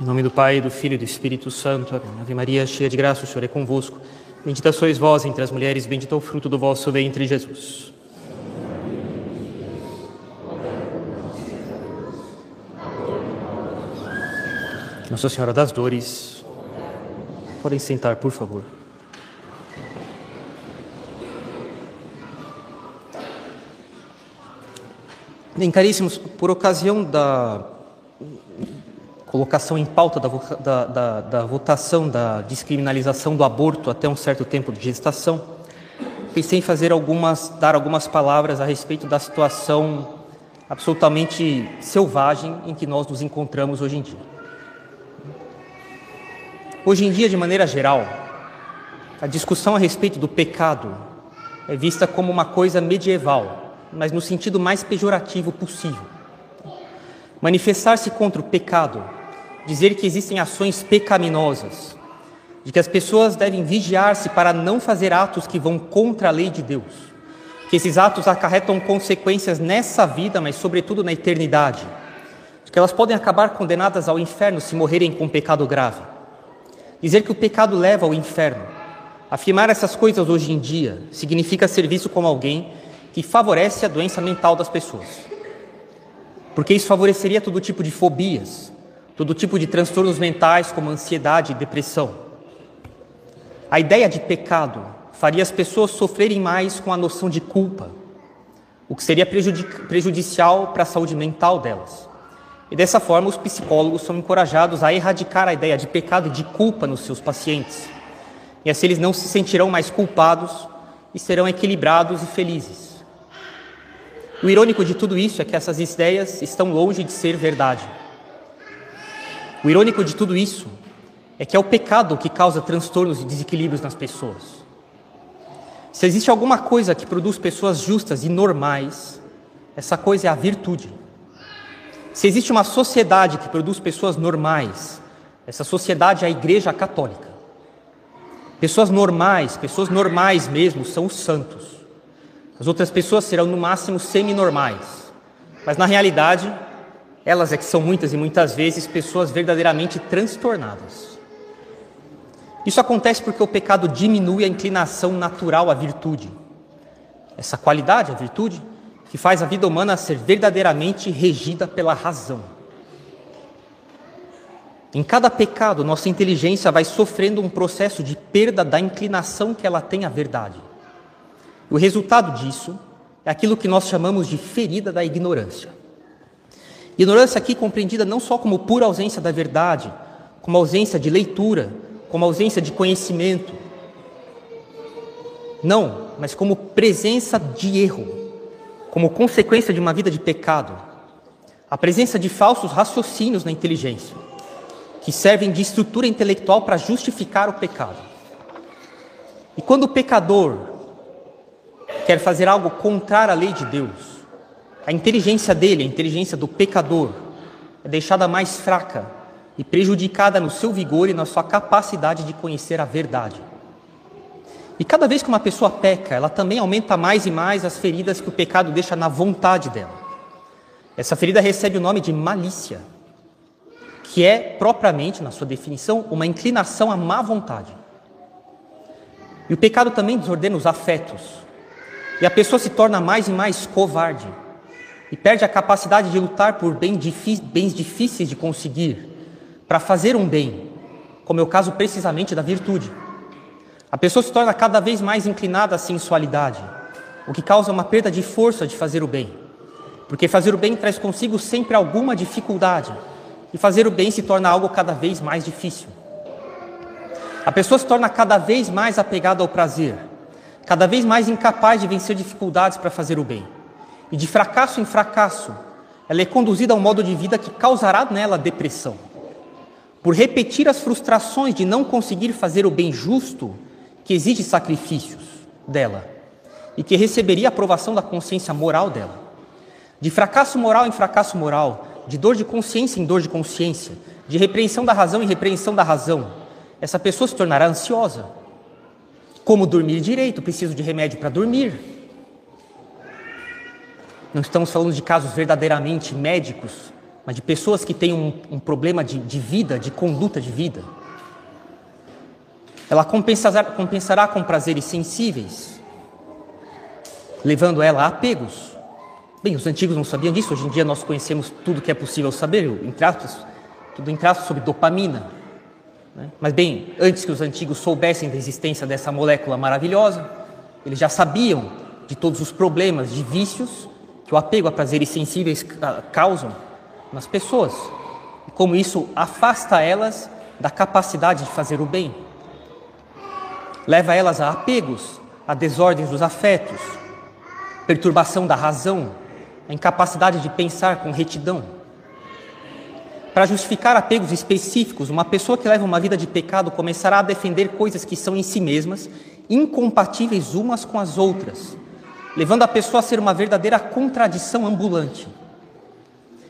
Em nome do Pai, do Filho e do Espírito Santo. Amém. Ave Maria, cheia de graça, o Senhor é convosco. Bendita sois vós entre as mulheres, bendito é o fruto do vosso ventre, Jesus. Nossa Senhora das Dores. Podem sentar, por favor. Bem, caríssimos, por ocasião da colocação em pauta da, da, da, da, votação da descriminalização do aborto até um certo tempo de gestação, pensei em fazer algumas, dar algumas palavras a respeito da situação absolutamente selvagem em que nós nos encontramos hoje em dia. Hoje em dia, de maneira geral, a discussão a respeito do pecado é vista como uma coisa medieval mas no sentido mais pejorativo possível. Manifestar-se contra o pecado, dizer que existem ações pecaminosas, de que as pessoas devem vigiar-se para não fazer atos que vão contra a lei de Deus, que esses atos acarretam consequências nessa vida, mas sobretudo na eternidade, de que elas podem acabar condenadas ao inferno se morrerem com um pecado grave. Dizer que o pecado leva ao inferno, afirmar essas coisas hoje em dia, significa ser visto como alguém que favorece a doença mental das pessoas. Porque isso favoreceria todo tipo de fobias, todo tipo de transtornos mentais, como ansiedade e depressão. A ideia de pecado faria as pessoas sofrerem mais com a noção de culpa, o que seria prejudicial para a saúde mental delas. E dessa forma, os psicólogos são encorajados a erradicar a ideia de pecado e de culpa nos seus pacientes. E assim eles não se sentirão mais culpados e serão equilibrados e felizes. O irônico de tudo isso é que essas ideias estão longe de ser verdade. O irônico de tudo isso é que é o pecado que causa transtornos e desequilíbrios nas pessoas. Se existe alguma coisa que produz pessoas justas e normais, essa coisa é a virtude. Se existe uma sociedade que produz pessoas normais, essa sociedade é a Igreja Católica. Pessoas normais, pessoas normais mesmo, são os santos. As outras pessoas serão no máximo semi-normais. Mas na realidade, elas é que são muitas e muitas vezes pessoas verdadeiramente transtornadas. Isso acontece porque o pecado diminui a inclinação natural à virtude. Essa qualidade, a virtude, que faz a vida humana ser verdadeiramente regida pela razão. Em cada pecado, nossa inteligência vai sofrendo um processo de perda da inclinação que ela tem à verdade. O resultado disso é aquilo que nós chamamos de ferida da ignorância. Ignorância aqui compreendida não só como pura ausência da verdade, como ausência de leitura, como ausência de conhecimento. Não, mas como presença de erro, como consequência de uma vida de pecado. A presença de falsos raciocínios na inteligência, que servem de estrutura intelectual para justificar o pecado. E quando o pecador quer fazer algo contrário à lei de Deus, a inteligência dele, a inteligência do pecador, é deixada mais fraca e prejudicada no seu vigor e na sua capacidade de conhecer a verdade. E cada vez que uma pessoa peca, ela também aumenta mais e mais as feridas que o pecado deixa na vontade dela. Essa ferida recebe o nome de malícia, que é propriamente, na sua definição, uma inclinação à má vontade. E o pecado também desordena os afetos, e a pessoa se torna mais e mais covarde e perde a capacidade de lutar por bens difíceis de conseguir, para fazer um bem, como é o caso precisamente da virtude. A pessoa se torna cada vez mais inclinada à sensualidade, o que causa uma perda de força de fazer o bem, porque fazer o bem traz consigo sempre alguma dificuldade, e fazer o bem se torna algo cada vez mais difícil. A pessoa se torna cada vez mais apegada ao prazer, cada vez mais incapaz de vencer dificuldades para fazer o bem. E de fracasso em fracasso, ela é conduzida a um modo de vida que causará nela depressão. Por repetir as frustrações de não conseguir fazer o bem justo, que exige sacrifícios dela e que receberia a aprovação da consciência moral dela. De fracasso moral em fracasso moral, de dor de consciência em dor de consciência, de repreensão da razão em repreensão da razão, essa pessoa se tornará ansiosa, como dormir direito, preciso de remédio para dormir. Não estamos falando de casos verdadeiramente médicos, mas de pessoas que têm um, um problema de, de vida, de conduta de vida. Ela compensará, compensará com prazeres sensíveis, levando ela a apegos. Bem, os antigos não sabiam disso, hoje em dia nós conhecemos tudo que é possível saber, em tratos, tudo em tratos sobre dopamina. Né? Mas, bem, antes que os antigos soubessem da existência dessa molécula maravilhosa, eles já sabiam de todos os problemas, de vícios que o apego a prazeres sensíveis causam nas pessoas, e como isso afasta elas da capacidade de fazer o bem. Leva elas a apegos, a desordens dos afetos, perturbação da razão, a incapacidade de pensar com retidão. Para justificar apegos específicos, uma pessoa que leva uma vida de pecado começará a defender coisas que são em si mesmas incompatíveis umas com as outras, levando a pessoa a ser uma verdadeira contradição ambulante.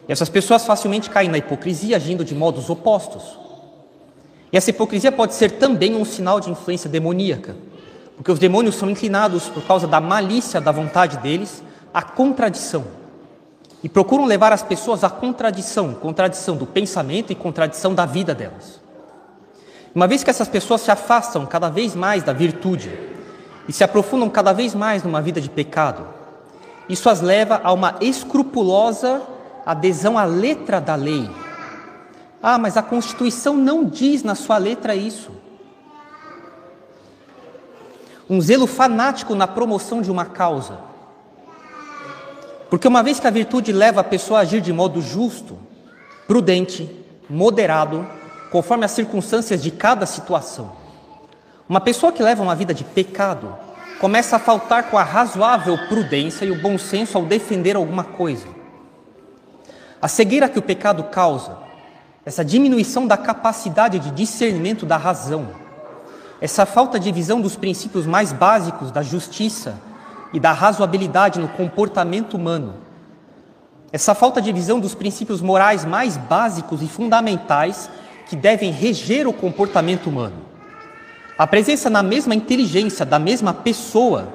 E essas pessoas facilmente caem na hipocrisia, agindo de modos opostos. E essa hipocrisia pode ser também um sinal de influência demoníaca, porque os demônios são inclinados, por causa da malícia da vontade deles, à contradição. E procuram levar as pessoas à contradição, contradição do pensamento e contradição da vida delas. Uma vez que essas pessoas se afastam cada vez mais da virtude e se aprofundam cada vez mais numa vida de pecado, isso as leva a uma escrupulosa adesão à letra da lei, ah, mas a Constituição não diz na sua letra isso. Um zelo fanático na promoção de uma causa. Porque uma vez que a virtude leva a pessoa a agir de modo justo, prudente, moderado, conforme as circunstâncias de cada situação, uma pessoa que leva uma vida de pecado começa a faltar com a razoável prudência e o bom senso ao defender alguma coisa. A cegueira que o pecado causa essa diminuição da capacidade de discernimento da razão, essa falta de visão dos princípios mais básicos da justiça e da razoabilidade no comportamento humano, essa falta de visão dos princípios morais mais básicos e fundamentais que devem reger o comportamento humano, a presença na mesma inteligência da mesma pessoa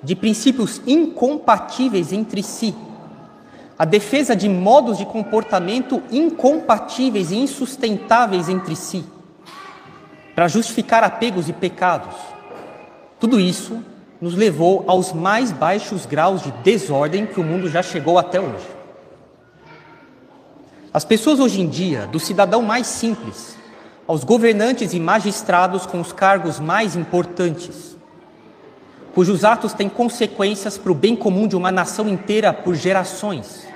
de princípios incompatíveis entre si a defesa de modos de comportamento incompatíveis e insustentáveis entre si, para justificar apegos e pecados. Tudo isso nos levou aos mais baixos graus de desordem que o mundo já chegou até hoje. As pessoas hoje em dia, do cidadão mais simples aos governantes e magistrados com os cargos mais importantes, cujos atos têm consequências para o bem comum de uma nação inteira por gerações.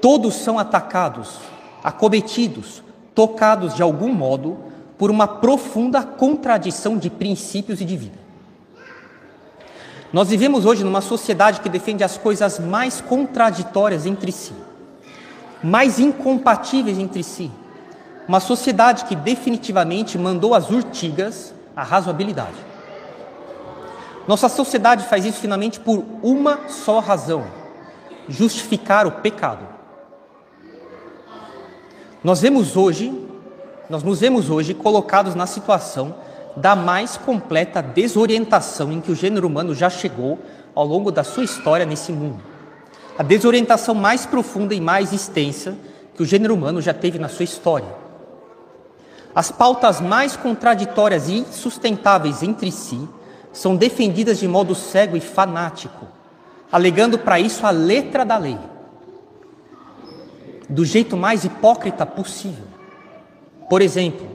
Todos são atacados, acometidos, tocados de algum modo por uma profunda contradição de princípios e de vida. Nós vivemos hoje numa sociedade que defende as coisas mais contraditórias entre si, mais incompatíveis entre si. Uma sociedade que definitivamente mandou às urtigas a razoabilidade. Nossa sociedade faz isso finalmente por uma só razão: justificar o pecado. Nós vemos hoje, nós nos vemos hoje colocados na situação da mais completa desorientação em que o gênero humano já chegou ao longo da sua história nesse mundo. A desorientação mais profunda e mais extensa que o gênero humano já teve na sua história. As pautas mais contraditórias e insustentáveis entre si são defendidas de modo cego e fanático, alegando para isso a letra da lei, do jeito mais hipócrita possível. Por exemplo,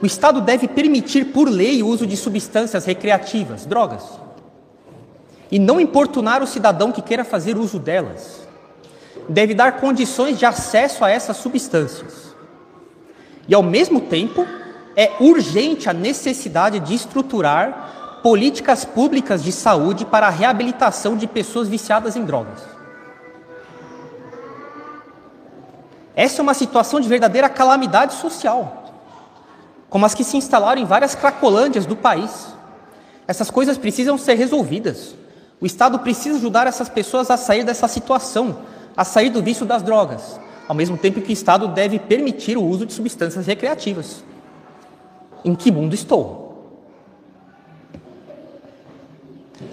o Estado deve permitir por lei o uso de substâncias recreativas, drogas, e não importunar o cidadão que queira fazer uso delas. Deve dar condições de acesso a essas substâncias. E ao mesmo tempo, é urgente a necessidade de estruturar políticas públicas de saúde para a reabilitação de pessoas viciadas em drogas. Essa é uma situação de verdadeira calamidade social, como as que se instalaram em várias cracolândias do país. Essas coisas precisam ser resolvidas. O Estado precisa ajudar essas pessoas a sair dessa situação, a sair do vício das drogas, ao mesmo tempo que o Estado deve permitir o uso de substâncias recreativas. Em que mundo estou?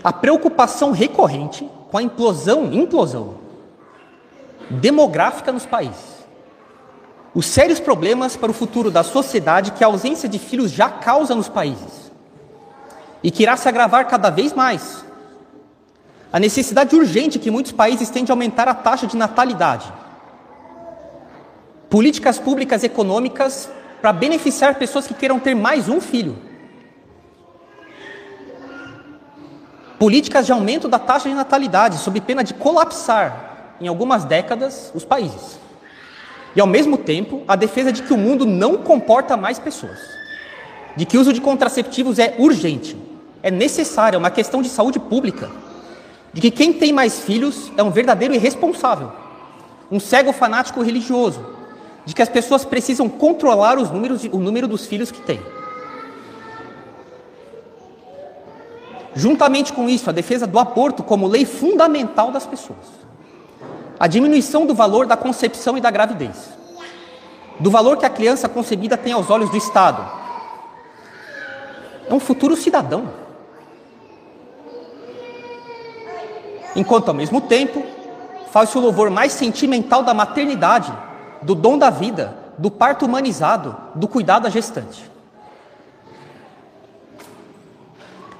A preocupação recorrente com a implosão, implosão demográfica nos países. Os sérios problemas para o futuro da sociedade que a ausência de filhos já causa nos países e que irá se agravar cada vez mais. A necessidade urgente que muitos países têm de aumentar a taxa de natalidade. Políticas públicas econômicas para beneficiar pessoas que queiram ter mais um filho. Políticas de aumento da taxa de natalidade, sob pena de colapsar, em algumas décadas, os países. E, ao mesmo tempo, a defesa de que o mundo não comporta mais pessoas. De que o uso de contraceptivos é urgente, é necessário, é uma questão de saúde pública. De que quem tem mais filhos é um verdadeiro irresponsável, um cego fanático religioso. De que as pessoas precisam controlar os números, o número dos filhos que têm. Juntamente com isso, a defesa do aborto como lei fundamental das pessoas. A diminuição do valor da concepção e da gravidez. Do valor que a criança concebida tem aos olhos do Estado. É um futuro cidadão. Enquanto, ao mesmo tempo, faz-se o louvor mais sentimental da maternidade, do dom da vida, do parto humanizado, do cuidado da gestante.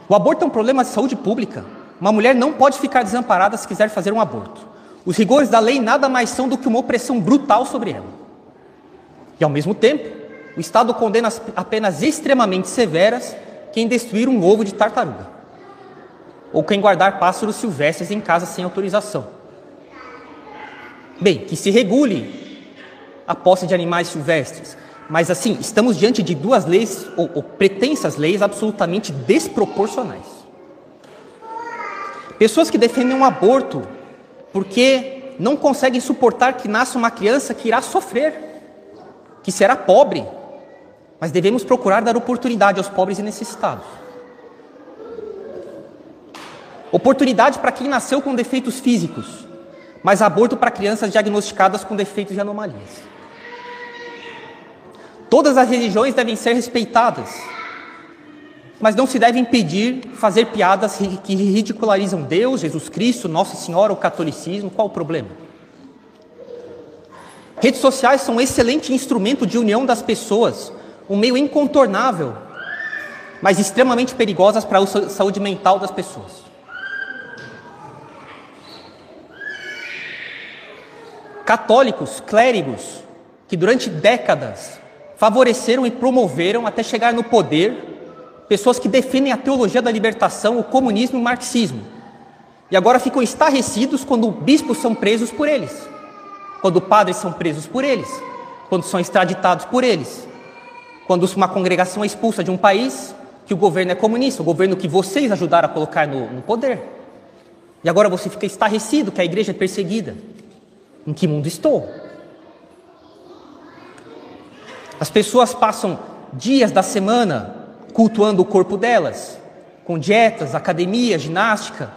O aborto é um problema de saúde pública. Uma mulher não pode ficar desamparada se quiser fazer um aborto. Os rigores da lei nada mais são do que uma opressão brutal sobre ela. E ao mesmo tempo, o Estado condena apenas extremamente severas quem destruir um ovo de tartaruga ou quem guardar pássaros silvestres em casa sem autorização. Bem, que se regule a posse de animais silvestres, mas assim, estamos diante de duas leis, ou, ou pretensas leis, absolutamente desproporcionais. Pessoas que defendem um aborto porque não conseguem suportar que nasça uma criança que irá sofrer, que será pobre, mas devemos procurar dar oportunidade aos pobres e necessitados. Oportunidade para quem nasceu com defeitos físicos, mas aborto para crianças diagnosticadas com defeitos e anomalias. Todas as religiões devem ser respeitadas, mas não se deve impedir fazer piadas que ridicularizam Deus, Jesus Cristo, Nossa Senhora, o catolicismo. Qual o problema? Redes sociais são um excelente instrumento de união das pessoas, um meio incontornável, mas extremamente perigosas para a saúde mental das pessoas. Católicos, clérigos, que durante décadas favoreceram e promoveram até chegar no poder pessoas que defendem a teologia da libertação, o comunismo e o marxismo. E agora ficam estarrecidos quando bispos são presos por eles, quando padres são presos por eles, quando são extraditados por eles, quando uma congregação é expulsa de um país que o governo é comunista, o governo que vocês ajudaram a colocar no, no poder. E agora você fica estarrecido que a igreja é perseguida. Em que mundo estou? As pessoas passam dias da semana cultuando o corpo delas, com dietas, academia, ginástica,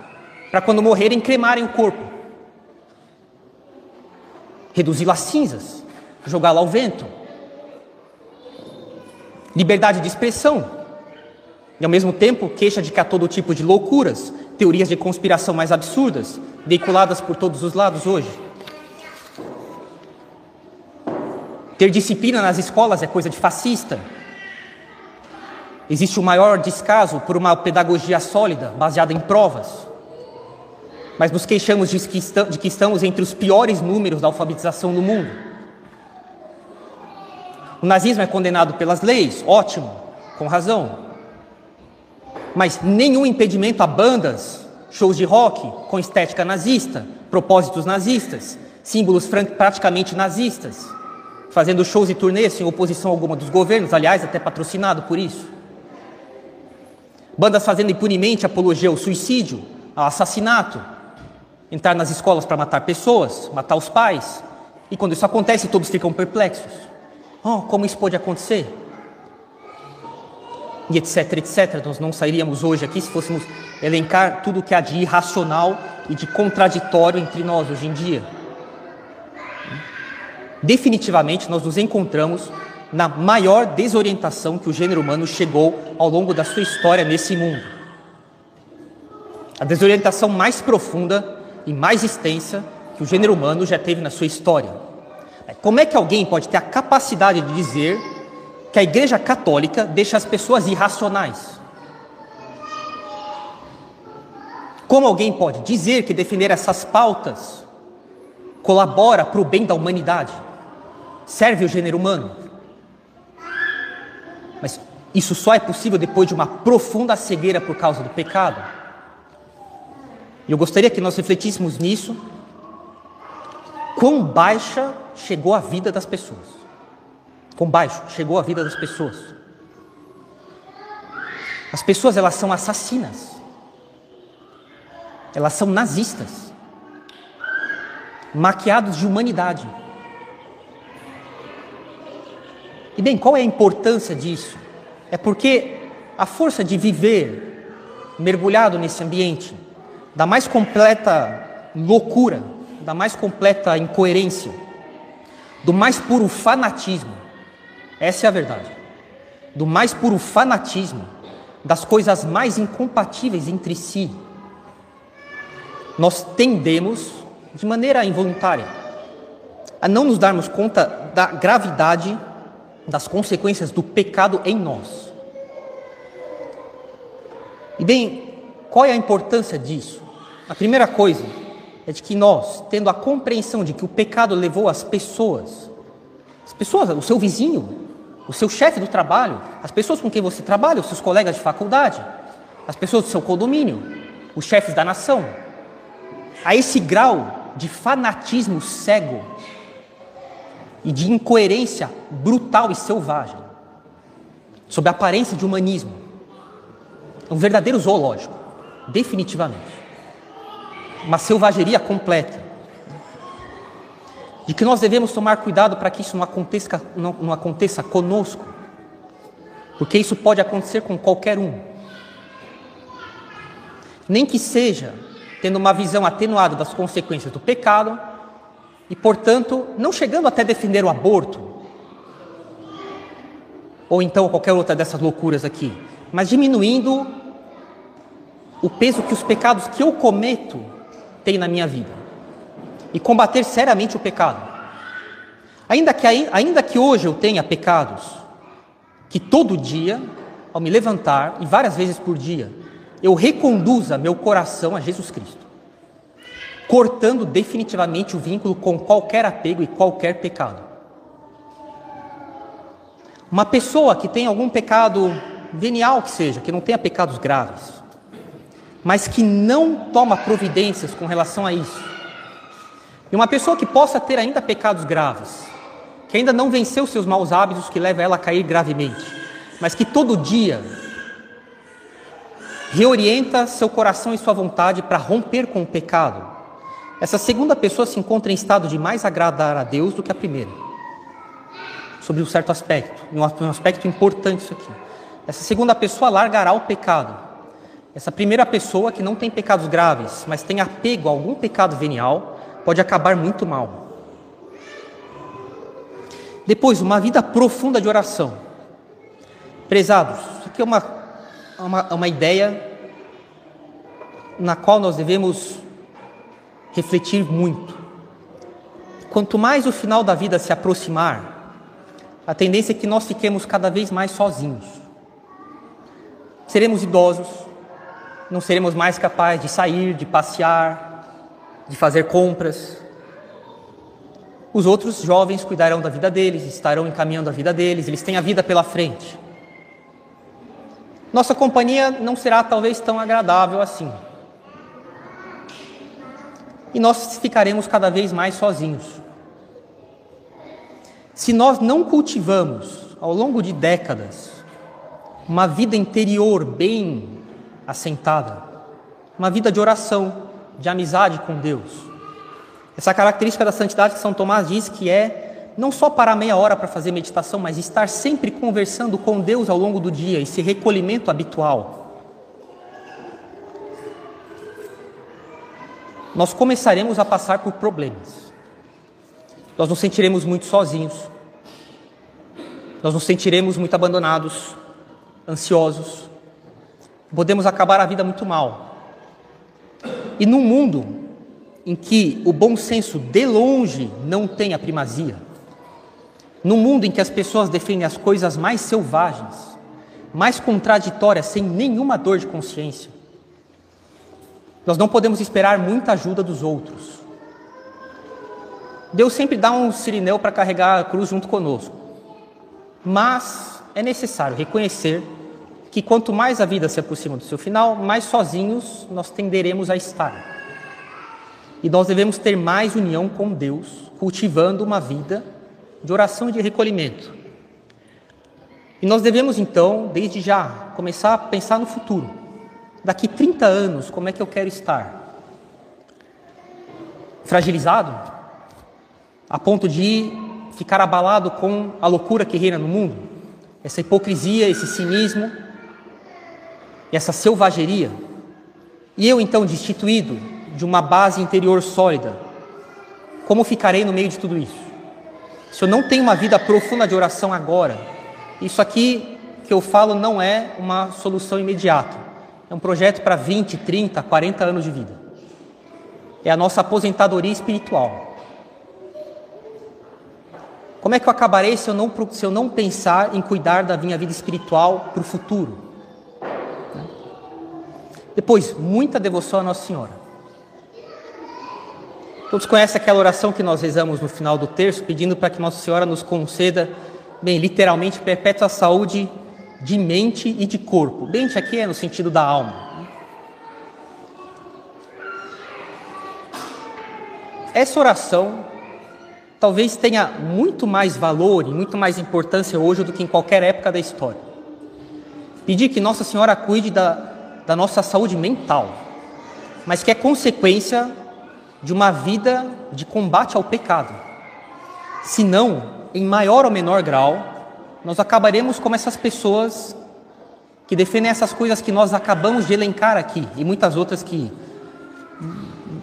para quando morrerem cremarem o corpo, reduzi-lo a cinzas, jogá-lo ao vento. Liberdade de expressão, e ao mesmo tempo queixa de que há todo tipo de loucuras, teorias de conspiração mais absurdas, veiculadas por todos os lados hoje. Ter disciplina nas escolas é coisa de fascista. Existe o maior descaso por uma pedagogia sólida, baseada em provas. Mas nos queixamos de que, estamos entre os piores números da alfabetização no mundo. O nazismo é condenado pelas leis, ótimo, com razão. Mas nenhum impedimento a bandas, shows de rock com estética nazista, propósitos nazistas, símbolos praticamente nazistas fazendo shows e turnês sem oposição alguma dos governos, aliás, até patrocinado por isso. Bandas fazendo impunemente apologia ao suicídio, ao assassinato, entrar nas escolas para matar pessoas, matar os pais. E quando isso acontece, todos ficam perplexos. Oh, como isso pode acontecer? E etc, etc. Nós não sairíamos hoje aqui se fôssemos elencar tudo o que há de irracional e de contraditório entre nós hoje em dia definitivamente nós nos encontramos na maior desorientação que o gênero humano chegou ao longo da sua história nesse mundo. A desorientação mais profunda e mais extensa que o gênero humano já teve na sua história. Como é que alguém pode ter a capacidade de dizer que a Igreja Católica deixa as pessoas irracionais? Como alguém pode dizer que defender essas pautas colabora para o bem da humanidade? Serve o gênero humano? Mas isso só é possível depois de uma profunda cegueira por causa do pecado. E eu gostaria que nós refletíssemos nisso. Quão baixa chegou a vida das pessoas? Quão baixo chegou a vida das pessoas? As pessoas elas são assassinas. Elas são nazistas. Maquiados de humanidade. E bem, qual é a importância disso? É porque a força de viver mergulhado nesse ambiente da mais completa loucura, da mais completa incoerência, do mais puro fanatismo. Essa é a verdade. Do mais puro fanatismo, das coisas mais incompatíveis entre si. Nós tendemos, de maneira involuntária, a não nos darmos conta da gravidade das consequências do pecado em nós. E bem, qual é a importância disso? A primeira coisa é de que nós, tendo a compreensão de que o pecado levou as pessoas, as pessoas, o seu vizinho, o seu chefe do trabalho, as pessoas com quem você trabalha, os seus colegas de faculdade, as pessoas do seu condomínio, os chefes da nação, a esse grau de fanatismo cego e de incoerência brutal e selvagem, sob a aparência de humanismo, um verdadeiro zoológico, definitivamente uma selvageria completa. De que nós devemos tomar cuidado para que isso não aconteça, não, não aconteça conosco, porque isso pode acontecer com qualquer um. Nem que seja tendo uma visão atenuada das consequências do pecado e, portanto, não chegando até defender o aborto, ou então qualquer outra dessas loucuras aqui, mas diminuindo o peso que os pecados que eu cometo tem na minha vida e combater seriamente o pecado. Ainda que, ainda que hoje eu tenha pecados, que todo dia, ao me levantar, e várias vezes por dia, eu reconduza meu coração a Jesus Cristo, cortando definitivamente o vínculo com qualquer apego e qualquer pecado. Uma pessoa que tem algum pecado venial que seja, que não tenha pecados graves, mas que não toma providências com relação a isso. E uma pessoa que possa ter ainda pecados graves, que ainda não venceu seus maus hábitos que levam ela a cair gravemente, mas que todo dia reorienta seu coração e sua vontade para romper com o pecado. Essa segunda pessoa se encontra em estado de mais agradar a Deus do que a primeira. Sobre um certo aspecto, um aspecto importante isso aqui. Essa segunda pessoa largará o pecado essa primeira pessoa que não tem pecados graves, mas tem apego a algum pecado venial, pode acabar muito mal. Depois, uma vida profunda de oração. Prezados, isso aqui é uma, uma, uma ideia na qual nós devemos refletir muito. Quanto mais o final da vida se aproximar, a tendência é que nós fiquemos cada vez mais sozinhos. Seremos idosos, não seremos mais capazes de sair, de passear, de fazer compras. Os outros jovens cuidarão da vida deles, estarão encaminhando a vida deles, eles têm a vida pela frente. Nossa companhia não será talvez tão agradável assim. E nós ficaremos cada vez mais sozinhos. Se nós não cultivamos ao longo de décadas uma vida interior bem assentada, uma vida de oração, de amizade com Deus. Essa característica da santidade que São Tomás diz que é não só parar meia hora para fazer meditação, mas estar sempre conversando com Deus ao longo do dia, esse recolhimento habitual. Nós começaremos a passar por problemas. Nós nos sentiremos muito sozinhos. Nós nos sentiremos muito abandonados, ansiosos, podemos acabar a vida muito mal. E num mundo em que o bom senso de longe não tem a primazia, num mundo em que as pessoas defendem as coisas mais selvagens, mais contraditórias, sem nenhuma dor de consciência, nós não podemos esperar muita ajuda dos outros. Deus sempre dá um sirineu para carregar a cruz junto conosco. Mas é necessário reconhecer que quanto mais a vida se aproxima do seu final, mais sozinhos nós tenderemos a estar. E nós devemos ter mais união com Deus, cultivando uma vida de oração e de recolhimento. E nós devemos então, desde já, começar a pensar no futuro. Daqui 30 anos, como é que eu quero estar? Fragilizado? A ponto de ficar abalado com a loucura que reina no mundo? Essa hipocrisia, esse cinismo, essa selvageria? E eu então destituído de uma base interior sólida, como ficarei no meio de tudo isso? Se eu não tenho uma vida profunda de oração agora, isso aqui que eu falo não é uma solução imediata. É um projeto para 20, 30, 40 anos de vida. É a nossa aposentadoria espiritual. Como é que eu acabarei se eu não, se eu não pensar em cuidar da minha vida espiritual para o futuro? Depois, muita devoção à Nossa Senhora. Todos conhecem aquela oração que nós rezamos no final do terço, pedindo para que Nossa Senhora nos conceda, bem, literalmente, perpétua saúde de mente e de corpo. Mente aqui é no sentido da alma. Essa oração talvez tenha muito mais valor e muito mais importância hoje do que em qualquer época da história. Pedir que Nossa Senhora cuide da, da nossa saúde mental, mas que é consequência de uma vida de combate ao pecado. Senão, em maior ou menor grau, nós acabaremos como essas pessoas que defendem essas coisas que nós acabamos de elencar aqui e muitas outras que,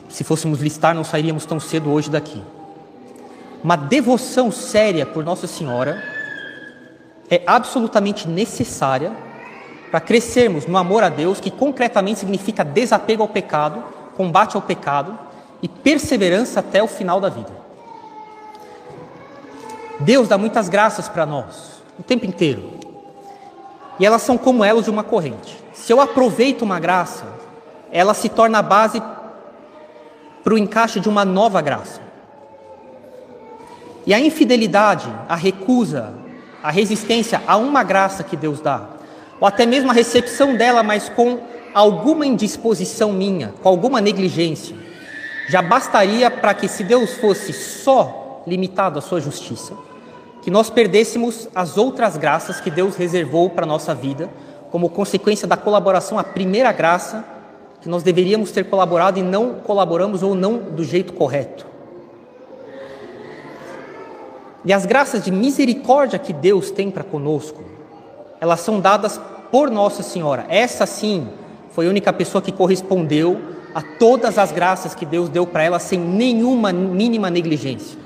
se fôssemos listar, não sairíamos tão cedo hoje daqui. Uma devoção séria por Nossa Senhora é absolutamente necessária para crescermos no amor a Deus, que concretamente significa desapego ao pecado, combate ao pecado e perseverança até o final da vida. Deus dá muitas graças para nós, o tempo inteiro. E elas são como elos de uma corrente. Se eu aproveito uma graça, ela se torna a base para o encaixe de uma nova graça. E a infidelidade, a recusa, a resistência a uma graça que Deus dá, ou até mesmo a recepção dela, mas com alguma indisposição minha, com alguma negligência, já bastaria para que, se Deus fosse só limitado à sua justiça, que nós perdêssemos as outras graças que Deus reservou para a nossa vida, como consequência da colaboração, a primeira graça que nós deveríamos ter colaborado e não colaboramos ou não do jeito correto. E as graças de misericórdia que Deus tem para conosco, elas são dadas por Nossa Senhora. Essa sim foi a única pessoa que correspondeu a todas as graças que Deus deu para ela sem nenhuma mínima negligência.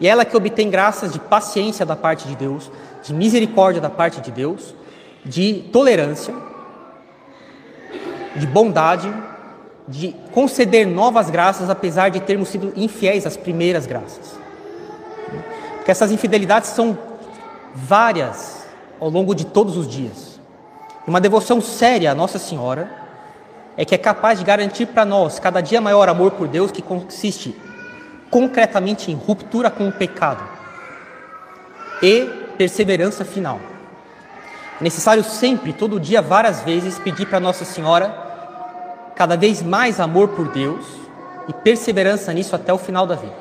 E ela que obtém graças de paciência da parte de Deus, de misericórdia da parte de Deus, de tolerância, de bondade, de conceder novas graças apesar de termos sido infiéis às primeiras graças. Porque essas infidelidades são várias ao longo de todos os dias. Uma devoção séria à Nossa Senhora é que é capaz de garantir para nós cada dia maior amor por Deus, que consiste concretamente em ruptura com o pecado e perseverança final. É necessário sempre, todo dia, várias vezes, pedir para Nossa Senhora cada vez mais amor por Deus e perseverança nisso até o final da vida.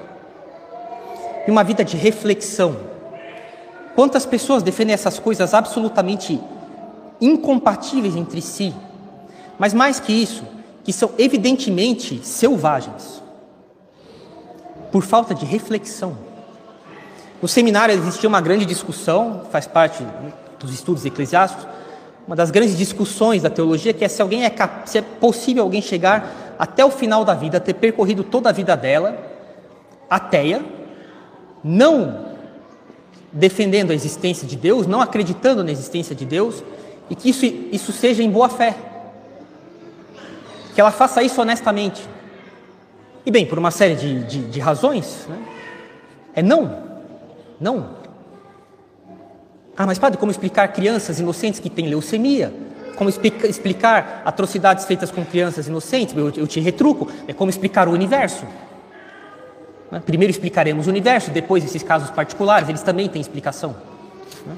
E uma vida de reflexão. Quantas pessoas defendem essas coisas absolutamente incompatíveis entre si? Mas mais que isso, que são evidentemente selvagens, por falta de reflexão. No seminário existia uma grande discussão, faz parte dos estudos eclesiásticos, uma das grandes discussões da teologia, que é se alguém é se é possível alguém chegar até o final da vida, ter percorrido toda a vida dela, ateia, não defendendo a existência de Deus, não acreditando na existência de Deus, e que isso, isso seja em boa fé que ela faça isso honestamente. E bem, por uma série de, de, de razões, né? é não. Não. Ah, mas padre, como explicar crianças inocentes que têm leucemia? Como explicar atrocidades feitas com crianças inocentes? Eu, eu te retruco. É como explicar o universo. Né? Primeiro explicaremos o universo, depois esses casos particulares, eles também têm explicação. Né?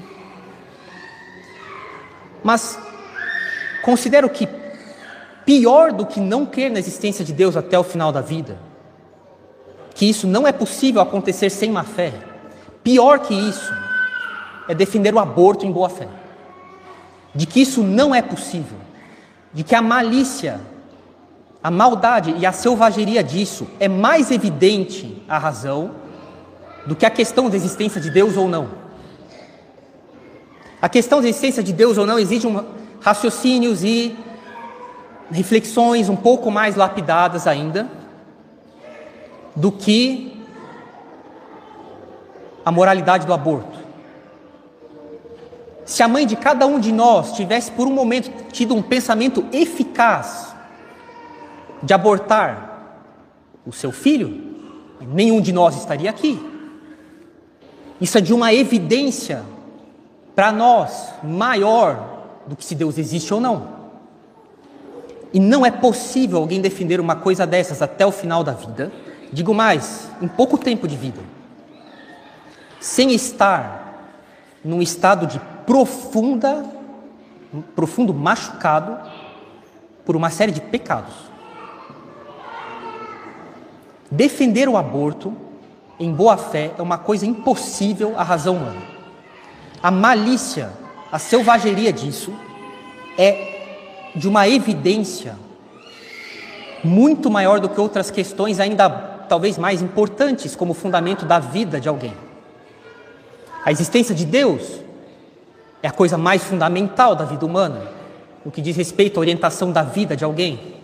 Mas considero que pior do que não crer na existência de Deus até o final da vida, que isso não é possível acontecer sem má fé, pior que isso é defender o aborto em boa fé, de que isso não é possível, de que a malícia, a maldade e a selvageria disso é mais evidente a razão do que a questão da existência de Deus ou não. A questão da existência de Deus ou não exige um raciocínios e reflexões um pouco mais lapidadas ainda do que a moralidade do aborto. Se a mãe de cada um de nós tivesse por um momento tido um pensamento eficaz de abortar o seu filho, nenhum de nós estaria aqui. Isso é de uma evidência para nós maior do que se Deus existe ou não. E não é possível alguém defender uma coisa dessas até o final da vida, digo mais, em pouco tempo de vida, sem estar num estado de profunda, profundo machucado por uma série de pecados. Defender o aborto em boa fé é uma coisa impossível à razão humana. A malícia, a selvageria disso é de uma evidência muito maior do que outras questões, ainda talvez mais importantes, como fundamento da vida de alguém. A existência de Deus é a coisa mais fundamental da vida humana, no que diz respeito à orientação da vida de alguém.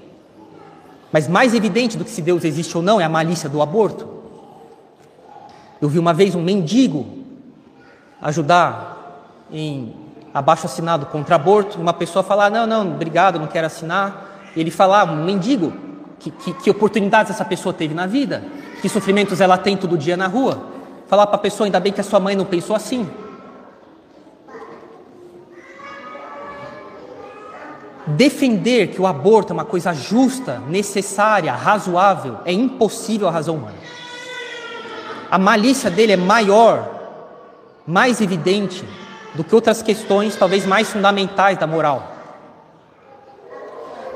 Mas mais evidente do que se Deus existe ou não é a malícia do aborto. Eu vi uma vez um mendigo ajudar em abaixo assinado contra aborto, uma pessoa falar, não, não, obrigado, não quero assinar. E ele falar, um mendigo, que, que, que, oportunidades essa pessoa teve na vida, que sofrimentos ela tem todo dia na rua. Falar para a pessoa, ainda bem que a sua mãe não pensou assim. Defender que o aborto é uma coisa justa, necessária, razoável, é impossível à razão humana. A malícia dele é maior, mais evidente, do que outras questões talvez mais fundamentais da moral.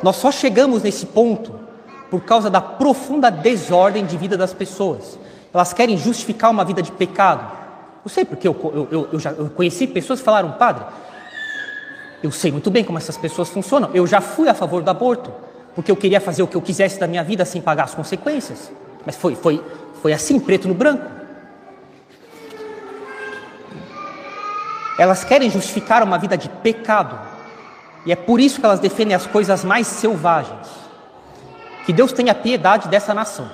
Nós só chegamos nesse ponto por causa da profunda desordem de vida das pessoas. Elas querem justificar uma vida de pecado. Eu sei porque eu, eu, eu já eu conheci pessoas que falaram, padre, eu sei muito bem como essas pessoas funcionam. Eu já fui a favor do aborto, porque eu queria fazer o que eu quisesse da minha vida sem pagar as consequências. Mas foi, foi, foi assim, preto no branco. Elas querem justificar uma vida de pecado. E é por isso que elas defendem as coisas mais selvagens. Que Deus tenha piedade dessa nação.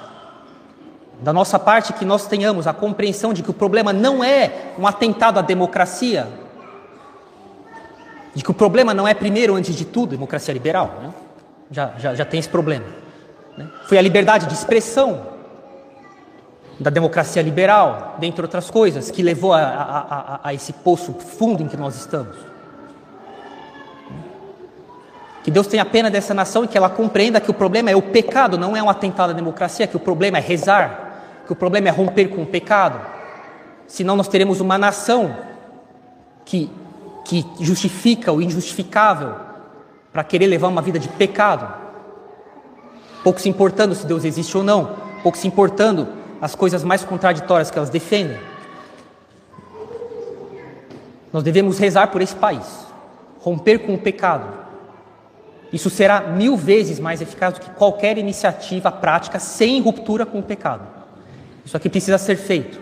Da nossa parte, que nós tenhamos a compreensão de que o problema não é um atentado à democracia, de que o problema não é, primeiro, antes de tudo, democracia liberal. Né? Já, já, já tem esse problema. Né? Foi a liberdade de expressão da democracia liberal, dentre outras coisas, que levou a, a, a, a esse poço fundo em que nós estamos. Que Deus tenha pena dessa nação e que ela compreenda que o problema é o pecado, não é um atentado à democracia, que o problema é rezar, que o problema é romper com o pecado. Senão nós teremos uma nação que, que justifica o injustificável para querer levar uma vida de pecado, pouco se importando se Deus existe ou não, pouco se importando as coisas mais contraditórias que elas defendem. Nós devemos rezar por esse país, romper com o pecado. Isso será mil vezes mais eficaz do que qualquer iniciativa prática sem ruptura com o pecado. Isso aqui precisa ser feito.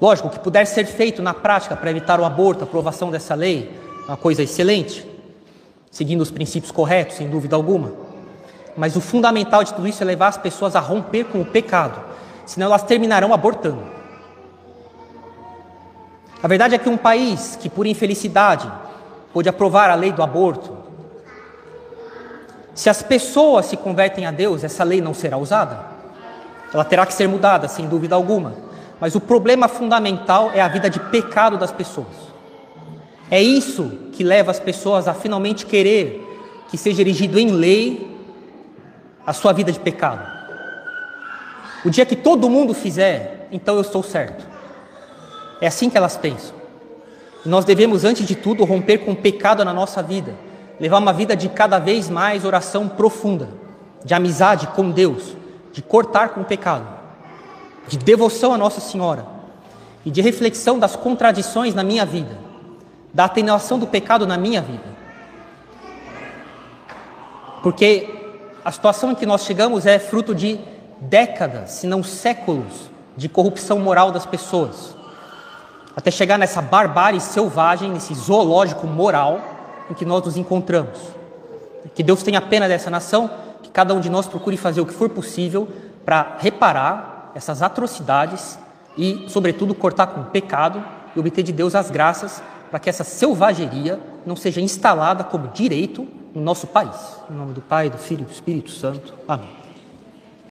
Lógico, o que puder ser feito na prática para evitar o aborto, a aprovação dessa lei, é uma coisa excelente, seguindo os princípios corretos, sem dúvida alguma. Mas o fundamental de tudo isso é levar as pessoas a romper com o pecado, senão elas terminarão abortando. A verdade é que um país que, por infelicidade, pôde aprovar a lei do aborto, Se as pessoas se convertem a Deus, essa lei não será usada. Ela terá que ser mudada, sem dúvida alguma. Mas o problema fundamental é a vida de pecado das pessoas. É isso que leva as pessoas a finalmente querer que seja erigido em lei a sua vida de pecado. O dia que todo mundo fizer, então eu estou certo. É assim que elas pensam. E nós devemos, antes de tudo, romper com o pecado na nossa vida levar uma vida de cada vez mais oração profunda, de amizade com Deus, de cortar com o pecado, de devoção a Nossa Senhora e de reflexão das contradições na minha vida, da atenuação do pecado na minha vida. Porque a situação em que nós chegamos é fruto de décadas, se não séculos, de corrupção moral das pessoas, até chegar nessa barbárie selvagem, nesse zoológico moral em que nós nos encontramos. Que Deus tenha pena dessa nação, que cada um de nós procure fazer o que for possível para reparar essas atrocidades e, sobretudo, cortar com o pecado e obter de Deus as graças para que essa selvageria não seja instalada como direito no nosso país. Em nome do Pai, do Filho e do Espírito Santo. Amém.